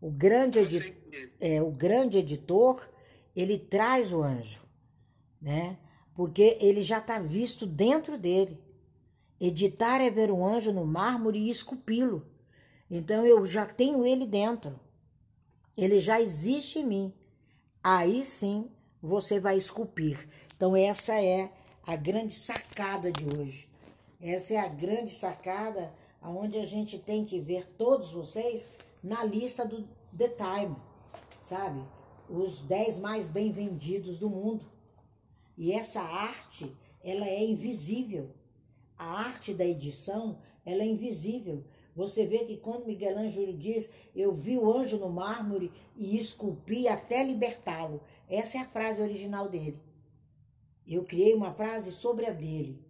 O grande, edi é, o grande editor, ele traz o anjo, né? Porque ele já está visto dentro dele. Editar é ver um anjo no mármore e esculpi-lo. Então eu já tenho ele dentro. Ele já existe em mim. Aí sim você vai esculpir. Então essa é a grande sacada de hoje. Essa é a grande sacada onde a gente tem que ver todos vocês na lista do The Time, sabe? Os 10 mais bem vendidos do mundo. E essa arte, ela é invisível. A arte da edição, ela é invisível. Você vê que quando Miguel Ângelo diz, eu vi o anjo no mármore e esculpi até libertá-lo. Essa é a frase original dele. Eu criei uma frase sobre a dele,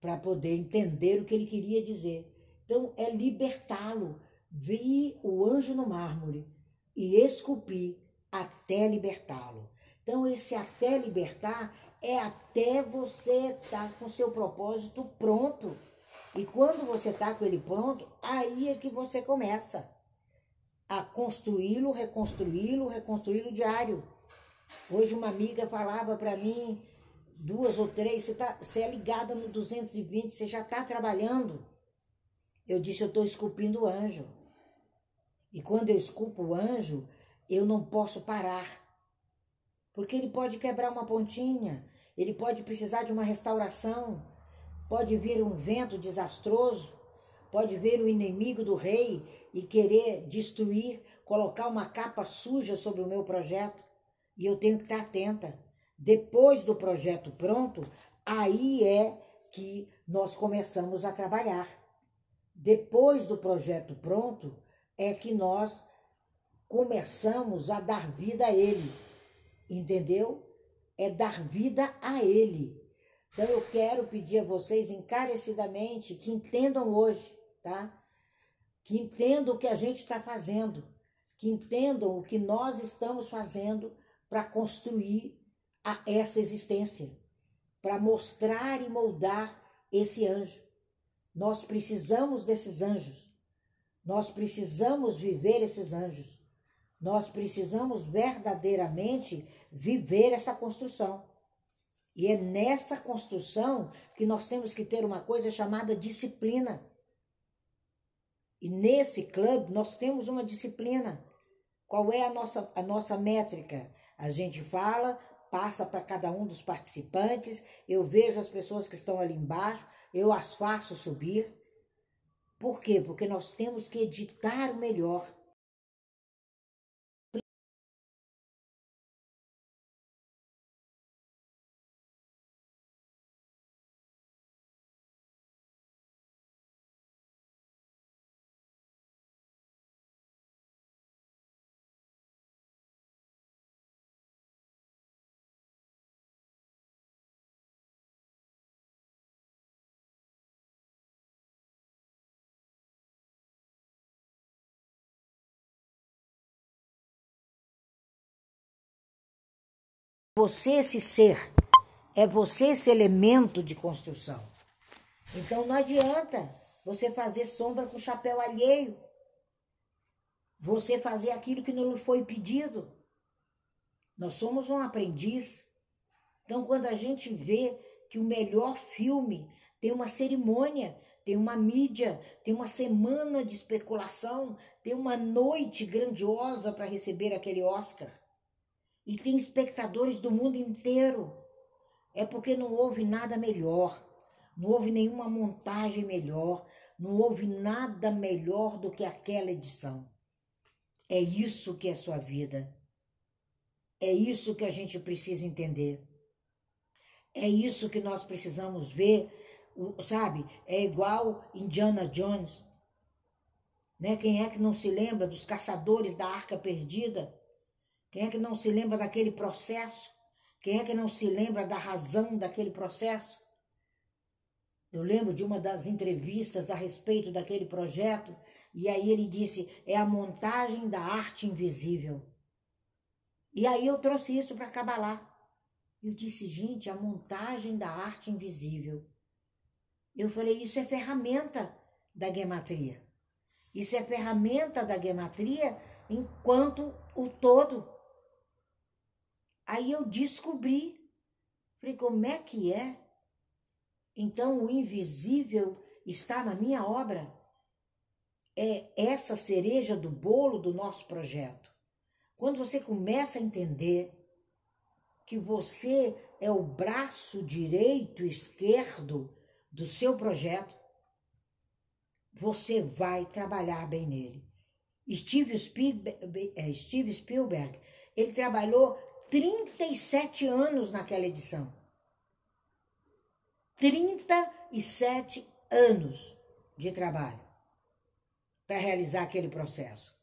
para poder entender o que ele queria dizer. Então, é libertá-lo. Vi o anjo no mármore e esculpi até libertá-lo. Então, esse até libertar é até você estar tá com seu propósito pronto. E quando você está com ele pronto, aí é que você começa a construí-lo, reconstruí-lo, reconstruí-lo diário. Hoje uma amiga falava para mim, duas ou três, você, tá, você é ligada no 220, você já está trabalhando. Eu disse, eu estou esculpindo o anjo. E quando eu esculpo o anjo, eu não posso parar. Porque ele pode quebrar uma pontinha, ele pode precisar de uma restauração, pode vir um vento desastroso, pode vir o inimigo do rei e querer destruir, colocar uma capa suja sobre o meu projeto. E eu tenho que estar atenta. Depois do projeto pronto, aí é que nós começamos a trabalhar. Depois do projeto pronto, é que nós começamos a dar vida a ele. Entendeu? É dar vida a ele. Então eu quero pedir a vocês encarecidamente que entendam hoje, tá? Que entendam o que a gente está fazendo, que entendam o que nós estamos fazendo para construir a essa existência, para mostrar e moldar esse anjo. Nós precisamos desses anjos. Nós precisamos viver esses anjos. Nós precisamos verdadeiramente viver essa construção. E é nessa construção que nós temos que ter uma coisa chamada disciplina. E nesse clube nós temos uma disciplina. Qual é a nossa, a nossa métrica? A gente fala, passa para cada um dos participantes, eu vejo as pessoas que estão ali embaixo, eu as faço subir. Por quê? Porque nós temos que editar o melhor. Você esse ser, é você esse elemento de construção. Então não adianta você fazer sombra com chapéu alheio. Você fazer aquilo que não lhe foi pedido. Nós somos um aprendiz. Então quando a gente vê que o melhor filme tem uma cerimônia, tem uma mídia, tem uma semana de especulação, tem uma noite grandiosa para receber aquele Oscar e tem espectadores do mundo inteiro. É porque não houve nada melhor, não houve nenhuma montagem melhor, não houve nada melhor do que aquela edição. É isso que é sua vida. É isso que a gente precisa entender. É isso que nós precisamos ver, sabe? É igual Indiana Jones. Né? Quem é que não se lembra dos caçadores da arca perdida? Quem é que não se lembra daquele processo? Quem é que não se lembra da razão daquele processo? Eu lembro de uma das entrevistas a respeito daquele projeto, e aí ele disse: é a montagem da arte invisível. E aí eu trouxe isso para Cabalá. Eu disse, gente, a montagem da arte invisível. Eu falei, isso é ferramenta da gematria. Isso é ferramenta da gematria enquanto o todo. Aí eu descobri, falei, como é que é? Então o invisível está na minha obra. É essa cereja do bolo do nosso projeto. Quando você começa a entender que você é o braço direito esquerdo do seu projeto, você vai trabalhar bem nele. Steve é, Spielberg ele trabalhou 37 anos naquela edição. 37 anos de trabalho para realizar aquele processo.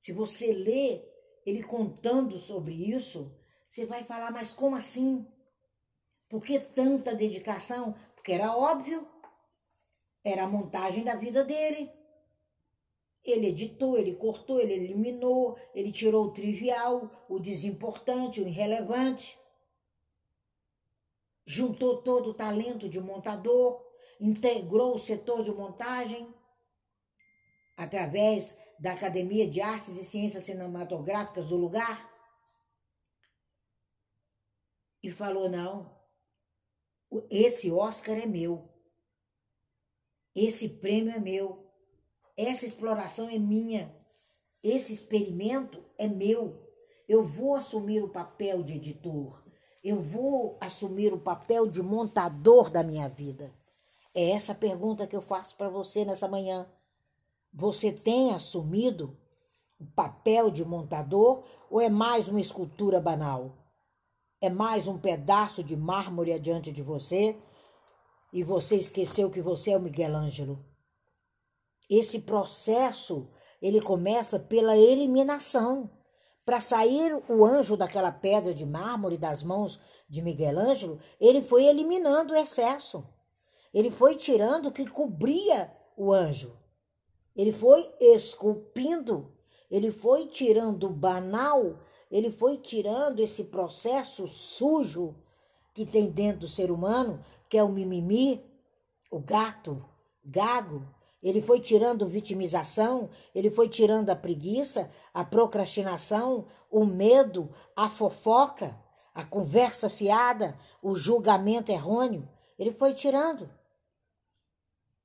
Se você lê ele contando sobre isso, você vai falar, mas como assim? Por que tanta dedicação? Porque era óbvio, era a montagem da vida dele. Ele editou, ele cortou, ele eliminou, ele tirou o trivial, o desimportante, o irrelevante. Juntou todo o talento de montador, integrou o setor de montagem através da Academia de Artes e Ciências Cinematográficas do lugar e falou: não, esse Oscar é meu, esse prêmio é meu, essa exploração é minha, esse experimento é meu. Eu vou assumir o papel de editor, eu vou assumir o papel de montador da minha vida. É essa pergunta que eu faço para você nessa manhã. Você tem assumido o papel de montador ou é mais uma escultura banal? É mais um pedaço de mármore adiante de você e você esqueceu que você é o Miguel Ângelo? Esse processo, ele começa pela eliminação. Para sair o anjo daquela pedra de mármore das mãos de Miguel Ângelo, ele foi eliminando o excesso. Ele foi tirando o que cobria o anjo. Ele foi esculpindo, ele foi tirando o banal, ele foi tirando esse processo sujo que tem dentro do ser humano, que é o mimimi, o gato, gago. Ele foi tirando vitimização, ele foi tirando a preguiça, a procrastinação, o medo, a fofoca, a conversa fiada, o julgamento errôneo. Ele foi tirando.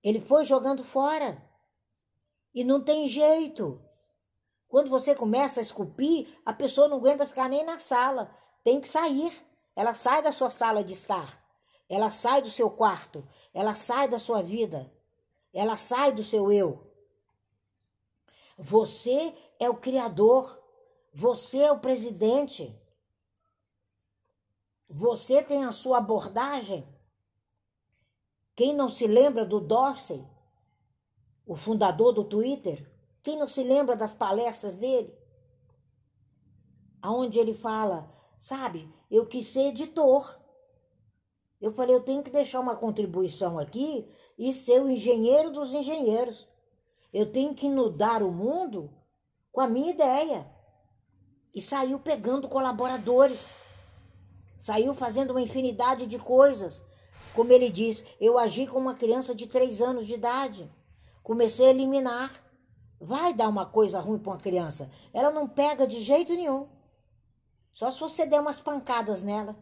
Ele foi jogando fora. E não tem jeito. Quando você começa a esculpir, a pessoa não aguenta ficar nem na sala. Tem que sair. Ela sai da sua sala de estar. Ela sai do seu quarto. Ela sai da sua vida. Ela sai do seu eu. Você é o criador. Você é o presidente. Você tem a sua abordagem. Quem não se lembra do Dorsey? o fundador do Twitter, quem não se lembra das palestras dele? Aonde ele fala, sabe, eu quis ser editor. Eu falei, eu tenho que deixar uma contribuição aqui e ser o engenheiro dos engenheiros. Eu tenho que inundar o mundo com a minha ideia. E saiu pegando colaboradores. Saiu fazendo uma infinidade de coisas. Como ele diz, eu agi como uma criança de três anos de idade. Comecei a eliminar. Vai dar uma coisa ruim para uma criança. Ela não pega de jeito nenhum. Só se você der umas pancadas nela.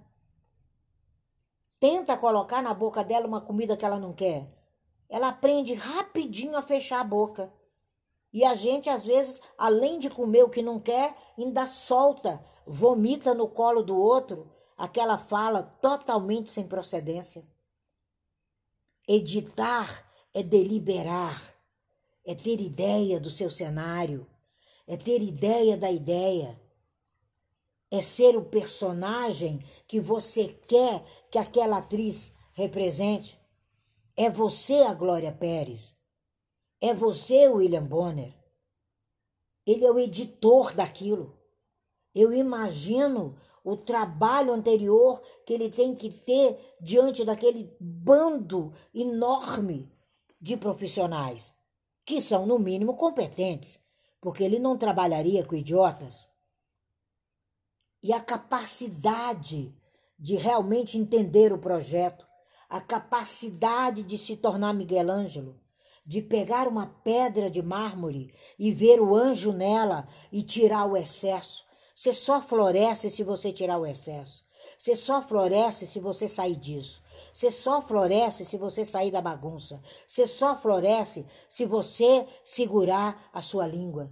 Tenta colocar na boca dela uma comida que ela não quer. Ela aprende rapidinho a fechar a boca. E a gente, às vezes, além de comer o que não quer, ainda solta, vomita no colo do outro aquela fala totalmente sem procedência. Editar é deliberar é ter ideia do seu cenário, é ter ideia da ideia, é ser o personagem que você quer que aquela atriz represente. É você a Glória Pérez. É você o William Bonner. Ele é o editor daquilo. Eu imagino o trabalho anterior que ele tem que ter diante daquele bando enorme de profissionais que são, no mínimo, competentes, porque ele não trabalharia com idiotas. E a capacidade de realmente entender o projeto, a capacidade de se tornar Miguel Ângelo, de pegar uma pedra de mármore e ver o anjo nela e tirar o excesso. Você só floresce se você tirar o excesso. Você só floresce se você sair disso. Você só floresce se você sair da bagunça. Você só floresce se você segurar a sua língua.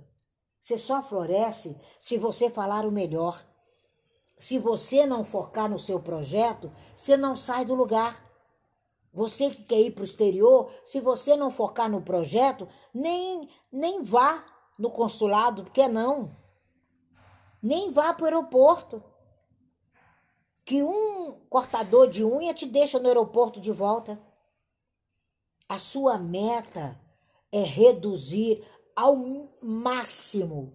Você só floresce se você falar o melhor. Se você não focar no seu projeto, você não sai do lugar. Você que quer ir para o exterior, se você não focar no projeto, nem, nem vá no consulado, porque não. Nem vá para o aeroporto. Que um cortador de unha te deixa no aeroporto de volta. A sua meta é reduzir ao máximo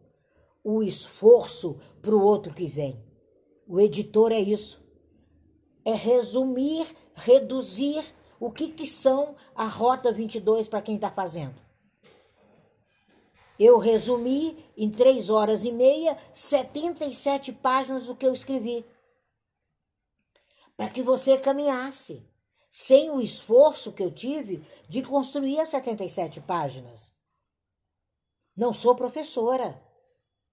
o esforço para o outro que vem. O editor é isso. É resumir, reduzir o que, que são a Rota 22 para quem está fazendo? Eu resumi em três horas e meia 77 páginas do que eu escrevi. Para que você caminhasse, sem o esforço que eu tive de construir as 77 páginas. Não sou professora.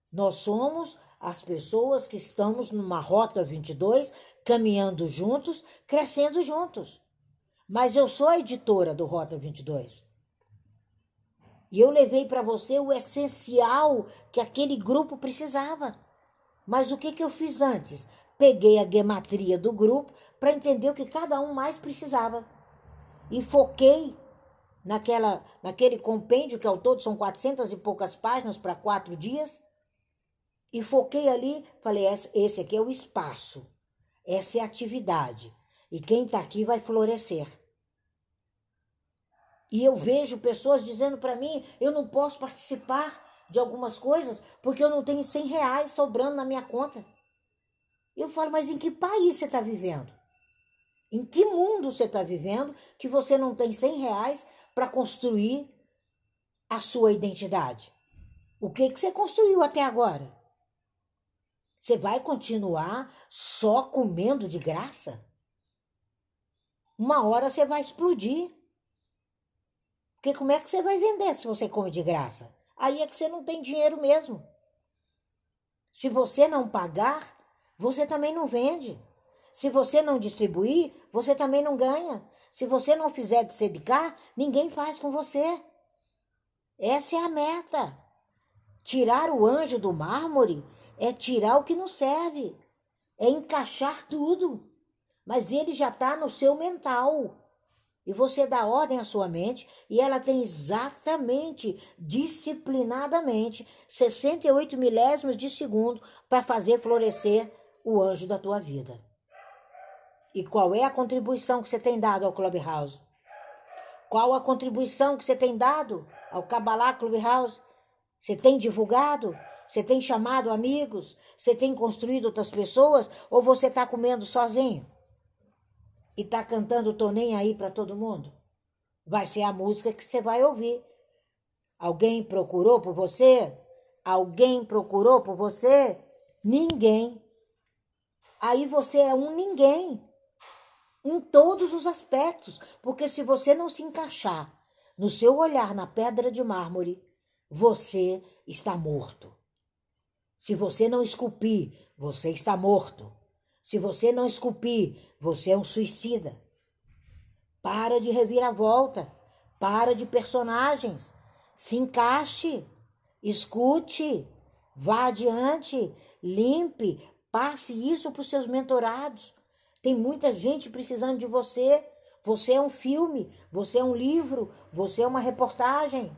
Nós somos as pessoas que estamos numa Rota 22, caminhando juntos, crescendo juntos. Mas eu sou a editora do Rota 22. E eu levei para você o essencial que aquele grupo precisava. Mas o que, que eu fiz antes? Peguei a gematria do grupo para entender o que cada um mais precisava. E foquei naquela, naquele compêndio, que ao todo são 400 e poucas páginas para quatro dias. E foquei ali, falei: esse aqui é o espaço, essa é a atividade. E quem está aqui vai florescer. E eu vejo pessoas dizendo para mim: eu não posso participar de algumas coisas porque eu não tenho 100 reais sobrando na minha conta. Eu falo, mas em que país você está vivendo? Em que mundo você está vivendo que você não tem 100 reais para construir a sua identidade? O que, que você construiu até agora? Você vai continuar só comendo de graça? Uma hora você vai explodir. Porque como é que você vai vender se você come de graça? Aí é que você não tem dinheiro mesmo. Se você não pagar, você também não vende. Se você não distribuir, você também não ganha. Se você não fizer de dedicar, ninguém faz com você. Essa é a meta. Tirar o anjo do mármore é tirar o que não serve. É encaixar tudo mas ele já está no seu mental. E você dá ordem à sua mente e ela tem exatamente, disciplinadamente, 68 milésimos de segundo para fazer florescer o anjo da tua vida. E qual é a contribuição que você tem dado ao Clubhouse? Qual a contribuição que você tem dado ao Kabbalah Clubhouse? Você tem divulgado? Você tem chamado amigos? Você tem construído outras pessoas? Ou você está comendo sozinho? E tá cantando Tô Nem Aí para todo mundo? Vai ser a música que você vai ouvir. Alguém procurou por você? Alguém procurou por você? Ninguém. Aí você é um ninguém. Em todos os aspectos. Porque se você não se encaixar no seu olhar na pedra de mármore, você está morto. Se você não esculpir, você está morto. Se você não esculpir, você é um suicida. Para de reviravolta. Para de personagens. Se encaixe. Escute. Vá adiante. Limpe. Passe isso para os seus mentorados. Tem muita gente precisando de você. Você é um filme, você é um livro, você é uma reportagem.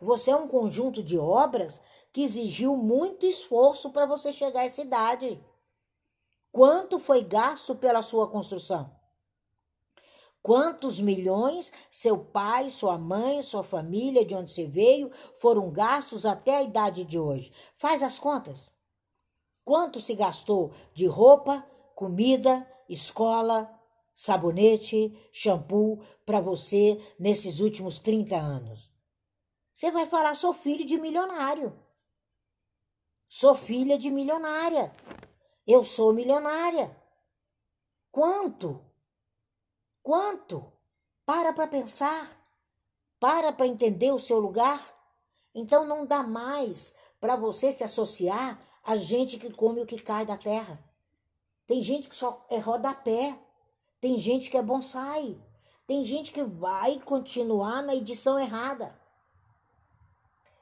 Você é um conjunto de obras que exigiu muito esforço para você chegar a essa idade. Quanto foi gasto pela sua construção? Quantos milhões seu pai, sua mãe, sua família, de onde você veio, foram gastos até a idade de hoje? Faz as contas. Quanto se gastou de roupa, comida, escola, sabonete, shampoo para você nesses últimos 30 anos? Você vai falar: sou filho de milionário. Sou filha de milionária. Eu sou milionária. Quanto? Quanto? Para para pensar. Para para entender o seu lugar. Então não dá mais para você se associar a gente que come o que cai da terra. Tem gente que só é rodapé. Tem gente que é bonsai. Tem gente que vai continuar na edição errada.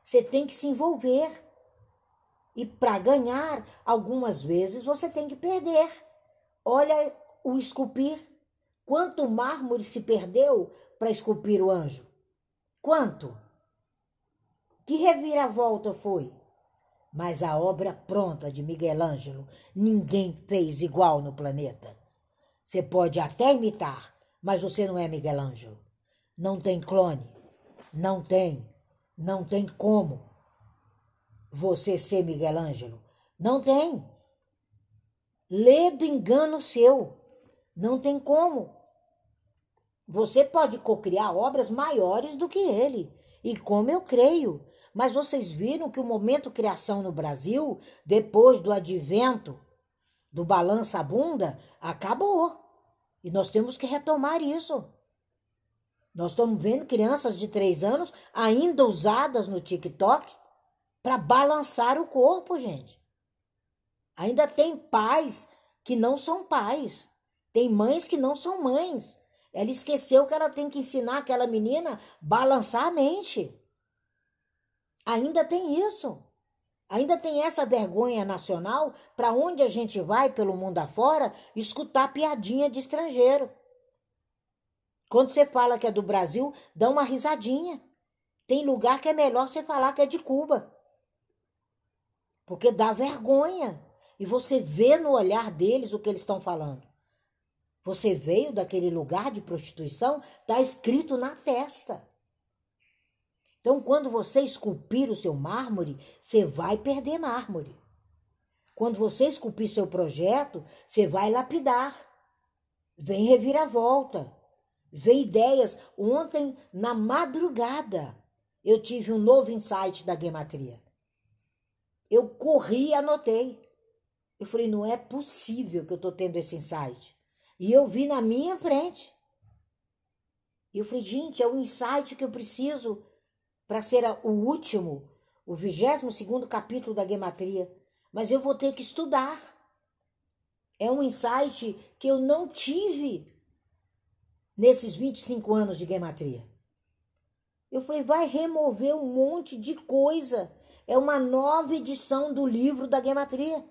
Você tem que se envolver. E para ganhar, algumas vezes você tem que perder. Olha o esculpir. Quanto mármore se perdeu para esculpir o anjo? Quanto? Que reviravolta foi? Mas a obra pronta de Miguel Ângelo ninguém fez igual no planeta. Você pode até imitar, mas você não é Miguel Ângelo. Não tem clone. Não tem. Não tem como você ser Miguel Ângelo. Não tem. Lê do engano seu. Não tem como. Você pode cocriar obras maiores do que ele. E como eu creio. Mas vocês viram que o momento criação no Brasil, depois do advento do balança bunda, acabou. E nós temos que retomar isso. Nós estamos vendo crianças de três anos ainda usadas no TikTok para balançar o corpo, gente. Ainda tem pais que não são pais. Tem mães que não são mães. Ela esqueceu que ela tem que ensinar aquela menina balançar a mente. Ainda tem isso. Ainda tem essa vergonha nacional para onde a gente vai pelo mundo afora escutar piadinha de estrangeiro. Quando você fala que é do Brasil, dá uma risadinha. Tem lugar que é melhor você falar que é de Cuba. Porque dá vergonha. E você vê no olhar deles o que eles estão falando. Você veio daquele lugar de prostituição, está escrito na testa. Então, quando você esculpir o seu mármore, você vai perder mármore. Quando você esculpir seu projeto, você vai lapidar. Vem reviravolta. Vem ideias. Ontem, na madrugada, eu tive um novo insight da gematria. Eu corri e anotei. Eu falei, não é possível que eu estou tendo esse insight. E eu vi na minha frente. E eu falei, gente, é o insight que eu preciso para ser o último, o 22 segundo capítulo da Gematria, mas eu vou ter que estudar. É um insight que eu não tive nesses 25 anos de Gematria. Eu falei, vai remover um monte de coisa. É uma nova edição do livro da Gematria.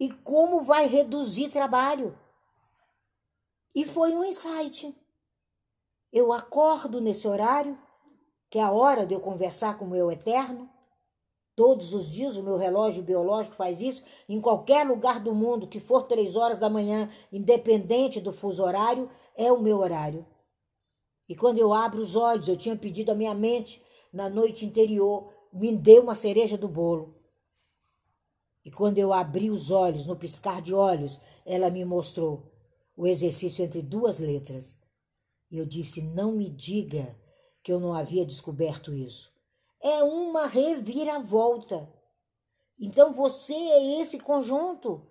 E como vai reduzir trabalho? E foi um insight. Eu acordo nesse horário, que é a hora de eu conversar com o meu eterno. Todos os dias o meu relógio biológico faz isso, em qualquer lugar do mundo que for três horas da manhã, independente do fuso horário, é o meu horário. E quando eu abro os olhos, eu tinha pedido à minha mente na noite anterior, me dê uma cereja do bolo. E quando eu abri os olhos, no piscar de olhos, ela me mostrou o exercício entre duas letras. E eu disse: não me diga que eu não havia descoberto isso. É uma reviravolta. Então você é esse conjunto.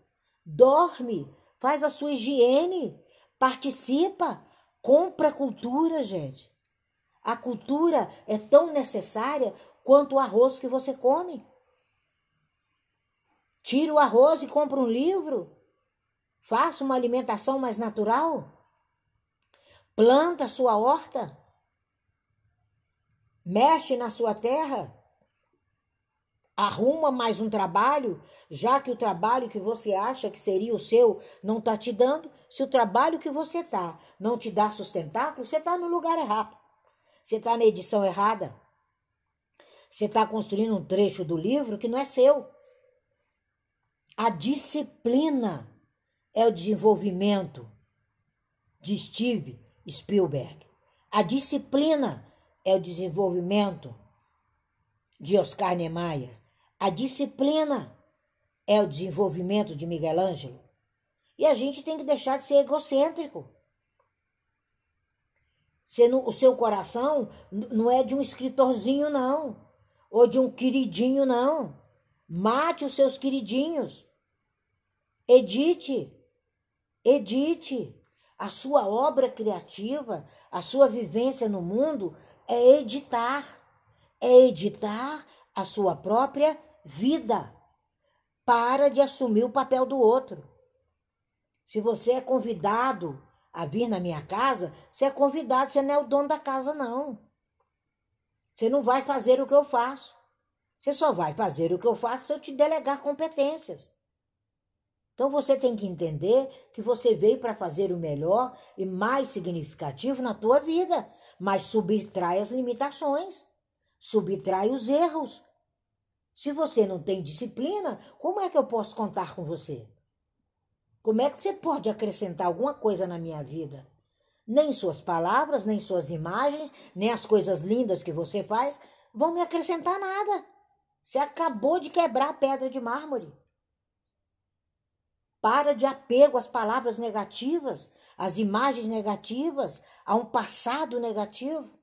Dorme, faz a sua higiene, participa, compra cultura, gente. A cultura é tão necessária quanto o arroz que você come. Tira o arroz e compra um livro. Faça uma alimentação mais natural. Planta sua horta mexe na sua terra, arruma mais um trabalho, já que o trabalho que você acha que seria o seu não está te dando. Se o trabalho que você tá não te dá sustentáculo, você está no lugar errado. Você está na edição errada. Você está construindo um trecho do livro que não é seu. A disciplina é o desenvolvimento de Steve Spielberg. A disciplina é o desenvolvimento de Oscar Niemeyer. A disciplina é o desenvolvimento de Miguel Ângelo. E a gente tem que deixar de ser egocêntrico. o seu coração não é de um escritorzinho, não. Ou de um queridinho, não. Mate os seus queridinhos. Edite. Edite. A sua obra criativa, a sua vivência no mundo é editar. É editar a sua própria vida. Para de assumir o papel do outro. Se você é convidado a vir na minha casa, você é convidado, você não é o dono da casa, não. Você não vai fazer o que eu faço. Você só vai fazer o que eu faço se eu te delegar competências. Então você tem que entender que você veio para fazer o melhor e mais significativo na tua vida, mas subtrai as limitações, subtrai os erros. Se você não tem disciplina, como é que eu posso contar com você? Como é que você pode acrescentar alguma coisa na minha vida? Nem suas palavras, nem suas imagens, nem as coisas lindas que você faz vão me acrescentar nada. Você acabou de quebrar a pedra de mármore. Para de apego às palavras negativas, às imagens negativas, a um passado negativo.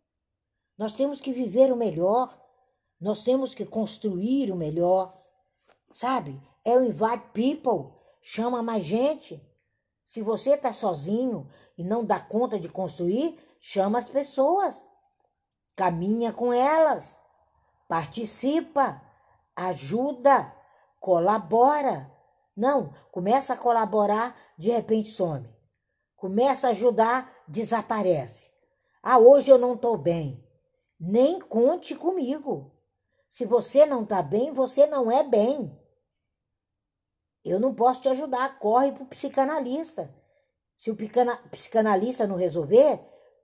Nós temos que viver o melhor. Nós temos que construir o melhor. Sabe? É o invite people chama mais gente. Se você está sozinho e não dá conta de construir, chama as pessoas. Caminha com elas. Participa, ajuda, colabora. Não, começa a colaborar, de repente some. Começa a ajudar, desaparece. Ah, hoje eu não estou bem. Nem conte comigo. Se você não está bem, você não é bem. Eu não posso te ajudar, corre para o psicanalista. Se o psicanalista não resolver,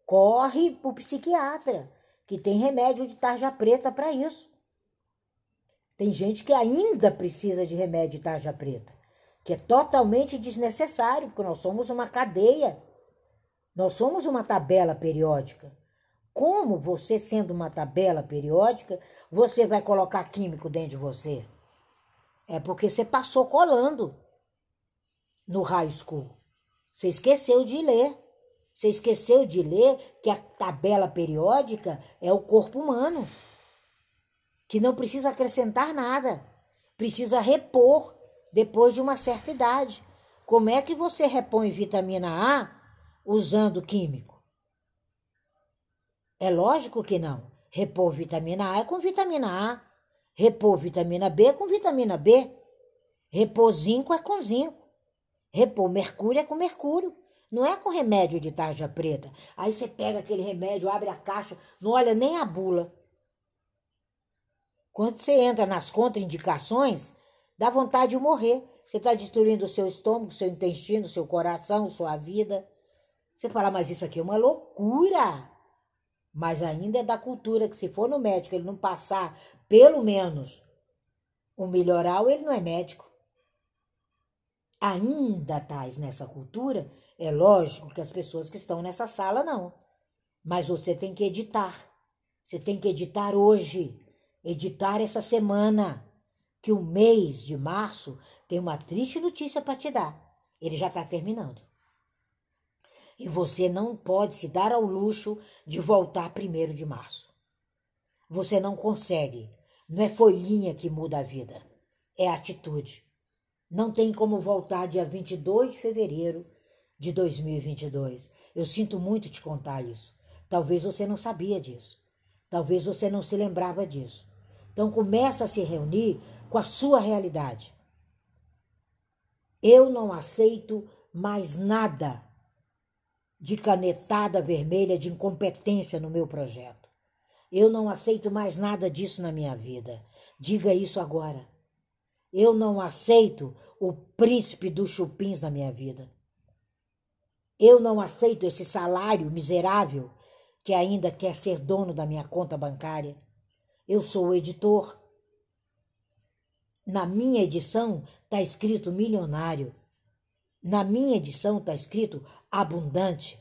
corre para o psiquiatra, que tem remédio de tarja preta para isso. Tem gente que ainda precisa de remédio de tarja preta, que é totalmente desnecessário, porque nós somos uma cadeia. Nós somos uma tabela periódica. Como você, sendo uma tabela periódica, você vai colocar químico dentro de você? É porque você passou colando no high school. Você esqueceu de ler. Você esqueceu de ler que a tabela periódica é o corpo humano, que não precisa acrescentar nada, precisa repor depois de uma certa idade. Como é que você repõe vitamina A usando químico? É lógico que não. Repor vitamina A é com vitamina A. Repor vitamina B com vitamina B. Repor zinco é com zinco. Repor mercúrio é com mercúrio. Não é com remédio de tarja preta. Aí você pega aquele remédio, abre a caixa, não olha nem a bula. Quando você entra nas contraindicações, dá vontade de morrer. Você está destruindo o seu estômago, seu intestino, seu coração, sua vida. Você fala, mas isso aqui é uma loucura. Mas ainda é da cultura que se for no médico ele não passar pelo menos o melhoral, ele não é médico. Ainda tais nessa cultura, é lógico que as pessoas que estão nessa sala não. Mas você tem que editar. Você tem que editar hoje, editar essa semana, que o mês de março tem uma triste notícia para te dar. Ele já está terminando. E você não pode se dar ao luxo de voltar primeiro de março. Você não consegue. Não é folhinha que muda a vida, é atitude. Não tem como voltar dia 22 de fevereiro de 2022. Eu sinto muito te contar isso. Talvez você não sabia disso. Talvez você não se lembrava disso. Então começa a se reunir com a sua realidade. Eu não aceito mais nada de canetada vermelha de incompetência no meu projeto. Eu não aceito mais nada disso na minha vida. Diga isso agora. Eu não aceito o príncipe dos chupins na minha vida. Eu não aceito esse salário miserável que ainda quer ser dono da minha conta bancária. Eu sou o editor. Na minha edição está escrito milionário. Na minha edição está escrito abundante.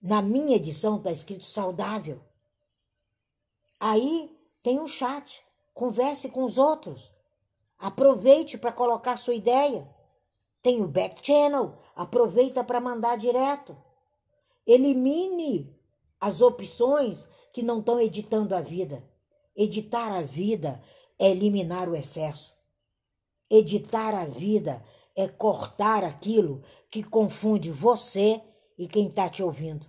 Na minha edição está escrito saudável. Aí tem um chat, converse com os outros. Aproveite para colocar sua ideia. Tem o back channel, aproveita para mandar direto. Elimine as opções que não estão editando a vida. Editar a vida é eliminar o excesso. Editar a vida é cortar aquilo que confunde você e quem está te ouvindo.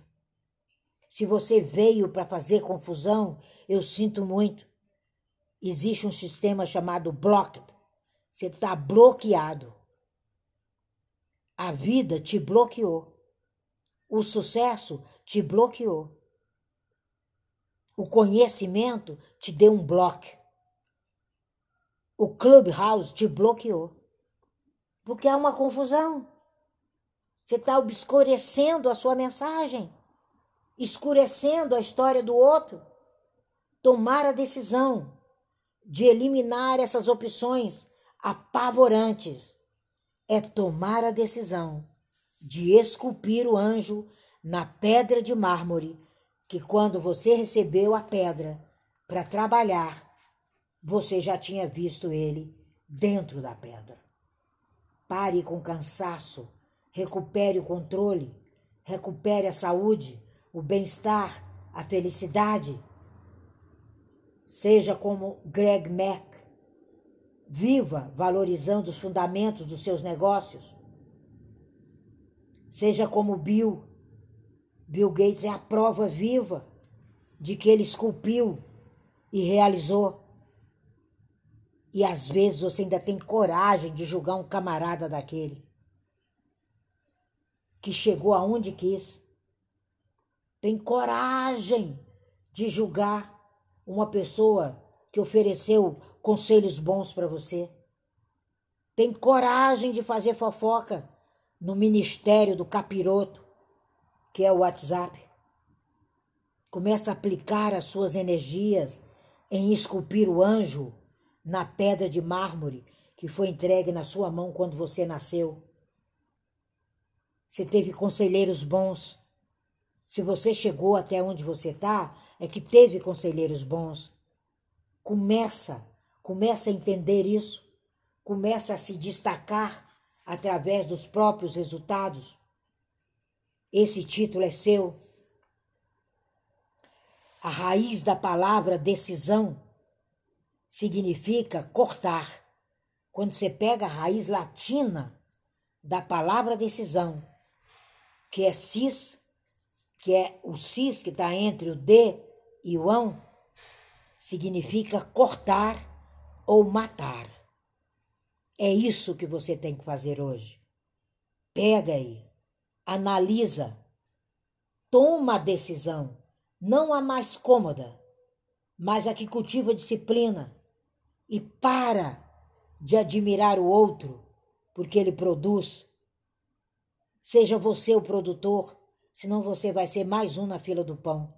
Se você veio para fazer confusão, eu sinto muito. Existe um sistema chamado blocked. Você está bloqueado. A vida te bloqueou. O sucesso te bloqueou. O conhecimento te deu um bloco. O Clubhouse te bloqueou. Porque há uma confusão. Você está obscurecendo a sua mensagem, escurecendo a história do outro. Tomar a decisão de eliminar essas opções apavorantes é tomar a decisão de esculpir o anjo na pedra de mármore que quando você recebeu a pedra para trabalhar, você já tinha visto ele dentro da pedra. Pare com cansaço, recupere o controle, recupere a saúde, o bem-estar, a felicidade. Seja como Greg Mack. Viva valorizando os fundamentos dos seus negócios. Seja como Bill. Bill Gates é a prova viva de que ele esculpiu e realizou. E às vezes você ainda tem coragem de julgar um camarada daquele que chegou aonde quis. Tem coragem de julgar uma pessoa que ofereceu conselhos bons para você. Tem coragem de fazer fofoca no ministério do capiroto, que é o WhatsApp. Começa a aplicar as suas energias em esculpir o anjo na pedra de mármore que foi entregue na sua mão quando você nasceu. Você teve conselheiros bons. Se você chegou até onde você está, é que teve conselheiros bons. Começa, começa a entender isso. Começa a se destacar através dos próprios resultados. Esse título é seu. A raiz da palavra decisão significa cortar. Quando você pega a raiz latina da palavra decisão, que é cis, que é o cis que está entre o D e o ão, significa cortar ou matar. É isso que você tem que fazer hoje. Pega aí, analisa, toma a decisão, não a mais cômoda, mas a que cultiva disciplina, e para de admirar o outro porque ele produz. Seja você o produtor, senão você vai ser mais um na fila do pão,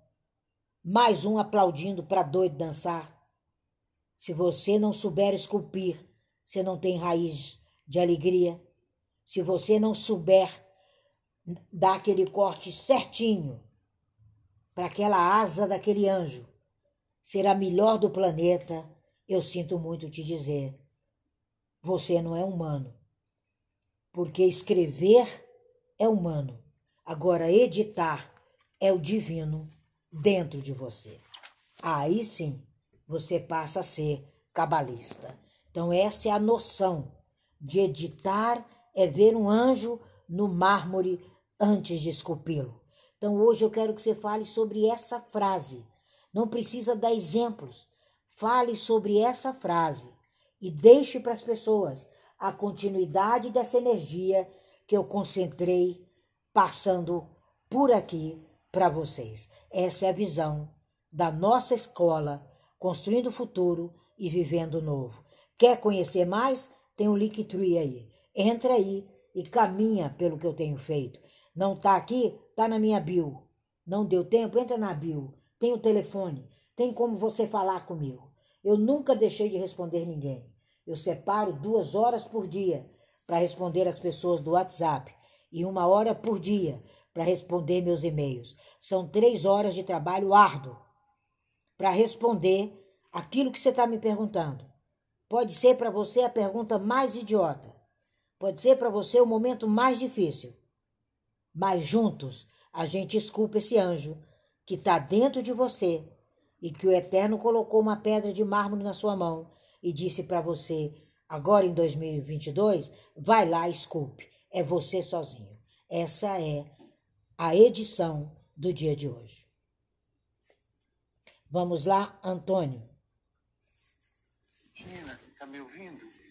mais um aplaudindo para doido dançar. Se você não souber esculpir, você não tem raiz de alegria. Se você não souber dar aquele corte certinho para aquela asa daquele anjo, será melhor do planeta eu sinto muito te dizer, você não é humano. Porque escrever é humano, agora editar é o divino dentro de você. Aí sim você passa a ser cabalista. Então, essa é a noção de editar é ver um anjo no mármore antes de esculpi-lo. Então, hoje eu quero que você fale sobre essa frase. Não precisa dar exemplos, Fale sobre essa frase e deixe para as pessoas a continuidade dessa energia que eu concentrei passando por aqui para vocês. Essa é a visão da nossa escola, construindo o futuro e vivendo o novo. Quer conhecer mais? Tem o um Linktree aí. Entra aí e caminha pelo que eu tenho feito. Não tá aqui? Tá na minha bio. Não deu tempo? Entra na bio. Tem o telefone. Tem como você falar comigo. Eu nunca deixei de responder ninguém. Eu separo duas horas por dia para responder as pessoas do WhatsApp e uma hora por dia para responder meus e-mails. São três horas de trabalho árduo para responder aquilo que você está me perguntando. Pode ser para você a pergunta mais idiota. Pode ser para você o momento mais difícil. Mas juntos a gente esculpa esse anjo que está dentro de você e que o Eterno colocou uma pedra de mármore na sua mão e disse para você, agora em 2022, vai lá, esculpe. É você sozinho. Essa é a edição do dia de hoje. Vamos lá, Antônio. Tina, tá me ouvindo?